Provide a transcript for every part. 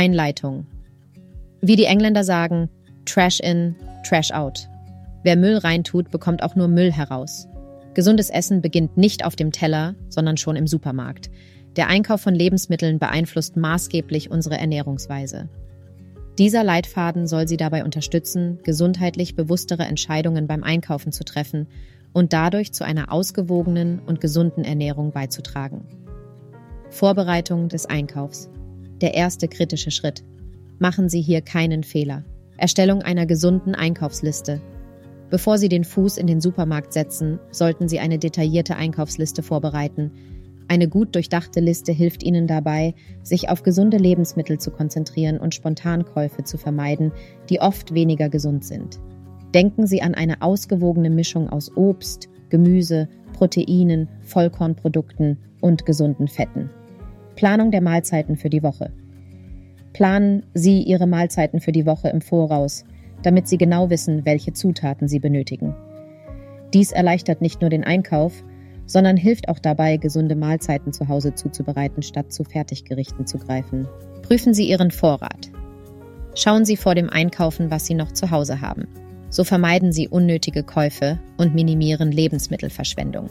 Einleitung. Wie die Engländer sagen, Trash in, Trash out. Wer Müll reintut, bekommt auch nur Müll heraus. Gesundes Essen beginnt nicht auf dem Teller, sondern schon im Supermarkt. Der Einkauf von Lebensmitteln beeinflusst maßgeblich unsere Ernährungsweise. Dieser Leitfaden soll Sie dabei unterstützen, gesundheitlich bewusstere Entscheidungen beim Einkaufen zu treffen und dadurch zu einer ausgewogenen und gesunden Ernährung beizutragen. Vorbereitung des Einkaufs. Der erste kritische Schritt. Machen Sie hier keinen Fehler. Erstellung einer gesunden Einkaufsliste. Bevor Sie den Fuß in den Supermarkt setzen, sollten Sie eine detaillierte Einkaufsliste vorbereiten. Eine gut durchdachte Liste hilft Ihnen dabei, sich auf gesunde Lebensmittel zu konzentrieren und Spontankäufe zu vermeiden, die oft weniger gesund sind. Denken Sie an eine ausgewogene Mischung aus Obst, Gemüse, Proteinen, Vollkornprodukten und gesunden Fetten. Planung der Mahlzeiten für die Woche. Planen Sie Ihre Mahlzeiten für die Woche im Voraus, damit Sie genau wissen, welche Zutaten Sie benötigen. Dies erleichtert nicht nur den Einkauf, sondern hilft auch dabei, gesunde Mahlzeiten zu Hause zuzubereiten, statt zu Fertiggerichten zu greifen. Prüfen Sie Ihren Vorrat. Schauen Sie vor dem Einkaufen, was Sie noch zu Hause haben. So vermeiden Sie unnötige Käufe und minimieren Lebensmittelverschwendung.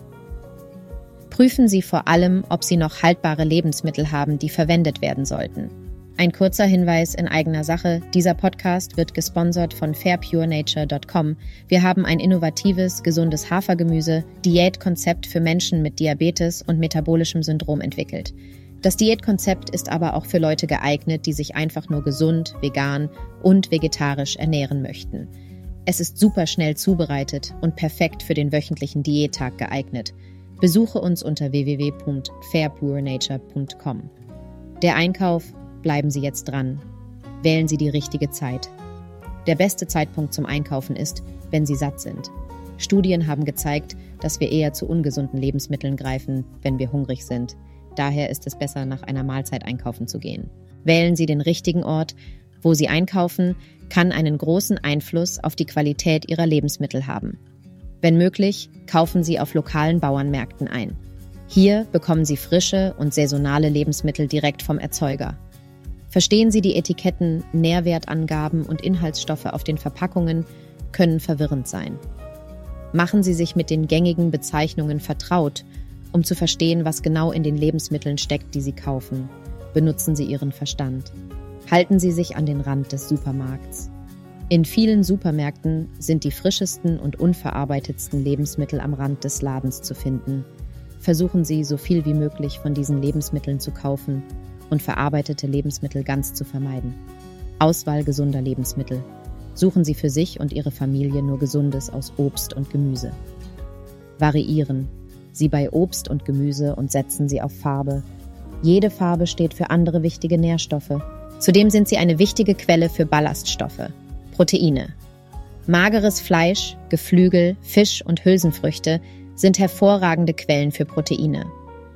Prüfen Sie vor allem, ob Sie noch haltbare Lebensmittel haben, die verwendet werden sollten. Ein kurzer Hinweis in eigener Sache. Dieser Podcast wird gesponsert von fairpurenature.com. Wir haben ein innovatives, gesundes Hafergemüse, Diätkonzept für Menschen mit Diabetes und metabolischem Syndrom entwickelt. Das Diätkonzept ist aber auch für Leute geeignet, die sich einfach nur gesund, vegan und vegetarisch ernähren möchten. Es ist super schnell zubereitet und perfekt für den wöchentlichen Diättag geeignet. Besuche uns unter www.fairpurenature.com. Der Einkauf Bleiben Sie jetzt dran. Wählen Sie die richtige Zeit. Der beste Zeitpunkt zum Einkaufen ist, wenn Sie satt sind. Studien haben gezeigt, dass wir eher zu ungesunden Lebensmitteln greifen, wenn wir hungrig sind. Daher ist es besser, nach einer Mahlzeit einkaufen zu gehen. Wählen Sie den richtigen Ort. Wo Sie einkaufen, kann einen großen Einfluss auf die Qualität Ihrer Lebensmittel haben. Wenn möglich, kaufen Sie auf lokalen Bauernmärkten ein. Hier bekommen Sie frische und saisonale Lebensmittel direkt vom Erzeuger. Verstehen Sie die Etiketten, Nährwertangaben und Inhaltsstoffe auf den Verpackungen können verwirrend sein. Machen Sie sich mit den gängigen Bezeichnungen vertraut, um zu verstehen, was genau in den Lebensmitteln steckt, die Sie kaufen. Benutzen Sie Ihren Verstand. Halten Sie sich an den Rand des Supermarkts. In vielen Supermärkten sind die frischesten und unverarbeitetsten Lebensmittel am Rand des Ladens zu finden. Versuchen Sie, so viel wie möglich von diesen Lebensmitteln zu kaufen und verarbeitete Lebensmittel ganz zu vermeiden. Auswahl gesunder Lebensmittel. Suchen Sie für sich und Ihre Familie nur Gesundes aus Obst und Gemüse. Variieren. Sie bei Obst und Gemüse und setzen Sie auf Farbe. Jede Farbe steht für andere wichtige Nährstoffe. Zudem sind sie eine wichtige Quelle für Ballaststoffe. Proteine. Mageres Fleisch, Geflügel, Fisch und Hülsenfrüchte sind hervorragende Quellen für Proteine.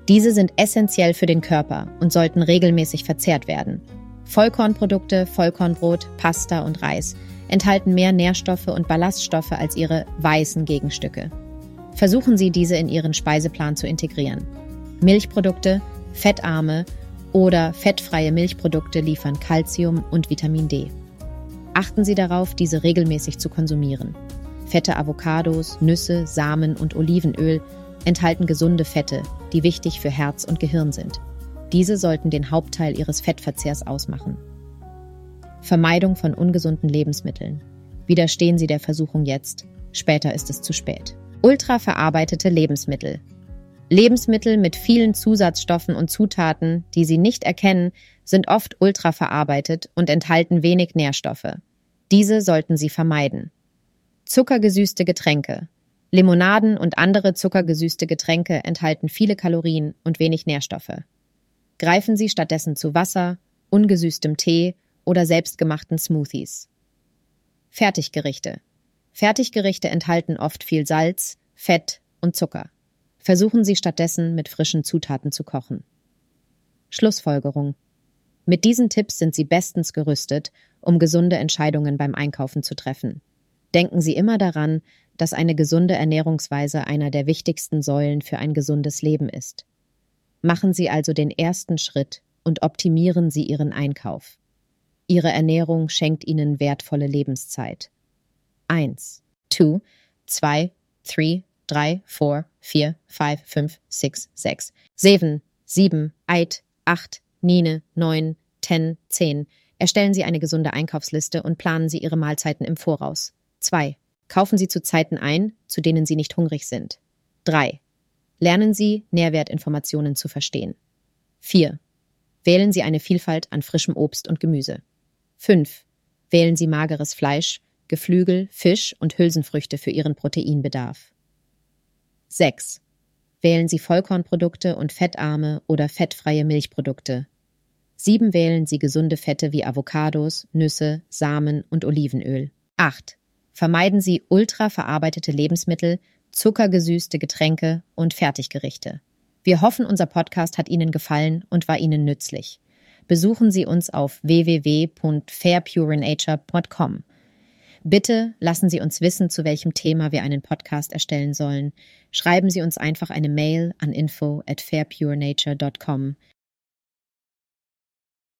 Diese sind essentiell für den Körper und sollten regelmäßig verzehrt werden. Vollkornprodukte, Vollkornbrot, Pasta und Reis enthalten mehr Nährstoffe und Ballaststoffe als ihre weißen Gegenstücke. Versuchen Sie, diese in Ihren Speiseplan zu integrieren. Milchprodukte, fettarme oder fettfreie Milchprodukte liefern Calcium und Vitamin D. Achten Sie darauf, diese regelmäßig zu konsumieren. Fette Avocados, Nüsse, Samen und Olivenöl enthalten gesunde Fette, die wichtig für Herz und Gehirn sind. Diese sollten den Hauptteil ihres Fettverzehrs ausmachen. Vermeidung von ungesunden Lebensmitteln. Widerstehen Sie der Versuchung jetzt, später ist es zu spät. Ultraverarbeitete Lebensmittel. Lebensmittel mit vielen Zusatzstoffen und Zutaten, die Sie nicht erkennen, sind oft ultraverarbeitet und enthalten wenig Nährstoffe. Diese sollten Sie vermeiden. Zuckergesüßte Getränke. Limonaden und andere zuckergesüßte Getränke enthalten viele Kalorien und wenig Nährstoffe. Greifen Sie stattdessen zu Wasser, ungesüßtem Tee oder selbstgemachten Smoothies. Fertiggerichte. Fertiggerichte enthalten oft viel Salz, Fett und Zucker. Versuchen Sie stattdessen mit frischen Zutaten zu kochen. Schlussfolgerung. Mit diesen Tipps sind Sie bestens gerüstet, um gesunde Entscheidungen beim Einkaufen zu treffen. Denken Sie immer daran, dass eine gesunde Ernährungsweise einer der wichtigsten Säulen für ein gesundes Leben ist. Machen Sie also den ersten Schritt und optimieren Sie Ihren Einkauf. Ihre Ernährung schenkt Ihnen wertvolle Lebenszeit. 1, 2, 2, 3, 3, 4, 4, 5, 5, 6, 6, 7, 7, 8, 8, 9, 9, 10, 10. Erstellen Sie eine gesunde Einkaufsliste und planen Sie Ihre Mahlzeiten im Voraus. 2. Kaufen Sie zu Zeiten ein, zu denen Sie nicht hungrig sind. 3. Lernen Sie, Nährwertinformationen zu verstehen. 4. Wählen Sie eine Vielfalt an frischem Obst und Gemüse. 5. Wählen Sie mageres Fleisch, Geflügel, Fisch und Hülsenfrüchte für Ihren Proteinbedarf. 6. Wählen Sie Vollkornprodukte und fettarme oder fettfreie Milchprodukte. 7. Wählen Sie gesunde Fette wie Avocados, Nüsse, Samen und Olivenöl. 8. Vermeiden Sie ultraverarbeitete Lebensmittel, zuckergesüßte Getränke und Fertiggerichte. Wir hoffen, unser Podcast hat Ihnen gefallen und war Ihnen nützlich. Besuchen Sie uns auf www.fairpurenature.com. Bitte lassen Sie uns wissen, zu welchem Thema wir einen Podcast erstellen sollen. Schreiben Sie uns einfach eine Mail an info at fairpurenature.com.